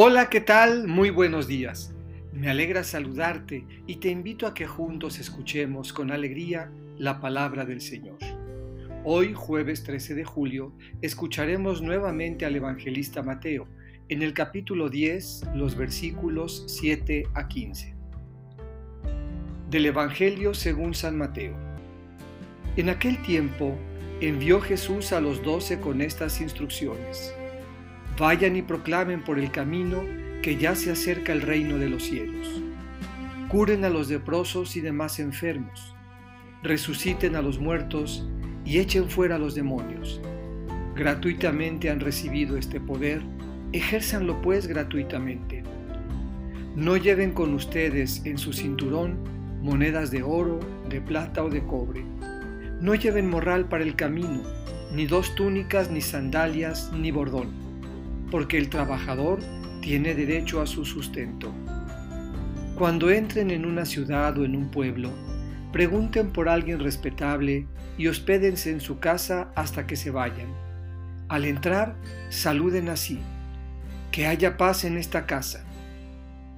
Hola, ¿qué tal? Muy buenos días. Me alegra saludarte y te invito a que juntos escuchemos con alegría la palabra del Señor. Hoy, jueves 13 de julio, escucharemos nuevamente al evangelista Mateo en el capítulo 10, los versículos 7 a 15. Del Evangelio según San Mateo. En aquel tiempo envió Jesús a los doce con estas instrucciones. Vayan y proclamen por el camino que ya se acerca el reino de los cielos. Curen a los leprosos y demás enfermos. Resuciten a los muertos y echen fuera a los demonios. Gratuitamente han recibido este poder, ejérzanlo pues gratuitamente. No lleven con ustedes en su cinturón monedas de oro, de plata o de cobre. No lleven morral para el camino, ni dos túnicas, ni sandalias, ni bordón porque el trabajador tiene derecho a su sustento. Cuando entren en una ciudad o en un pueblo, pregunten por alguien respetable y hospédense en su casa hasta que se vayan. Al entrar, saluden así, que haya paz en esta casa.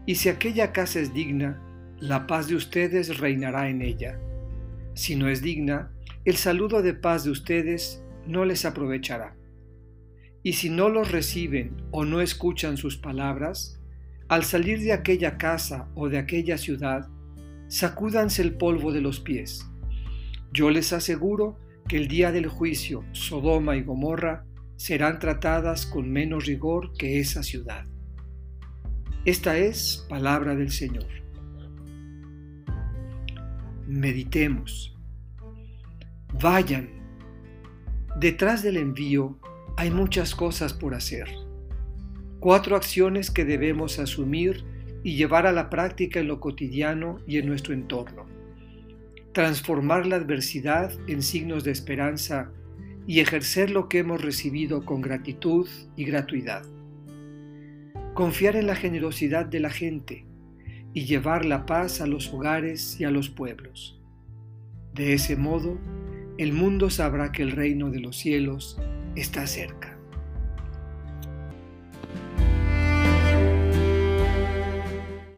Y si aquella casa es digna, la paz de ustedes reinará en ella. Si no es digna, el saludo de paz de ustedes no les aprovechará. Y si no los reciben o no escuchan sus palabras, al salir de aquella casa o de aquella ciudad, sacúdanse el polvo de los pies. Yo les aseguro que el día del juicio Sodoma y Gomorra serán tratadas con menos rigor que esa ciudad. Esta es palabra del Señor. Meditemos. Vayan. Detrás del envío hay muchas cosas por hacer. Cuatro acciones que debemos asumir y llevar a la práctica en lo cotidiano y en nuestro entorno. Transformar la adversidad en signos de esperanza y ejercer lo que hemos recibido con gratitud y gratuidad. Confiar en la generosidad de la gente y llevar la paz a los hogares y a los pueblos. De ese modo, el mundo sabrá que el reino de los cielos está cerca.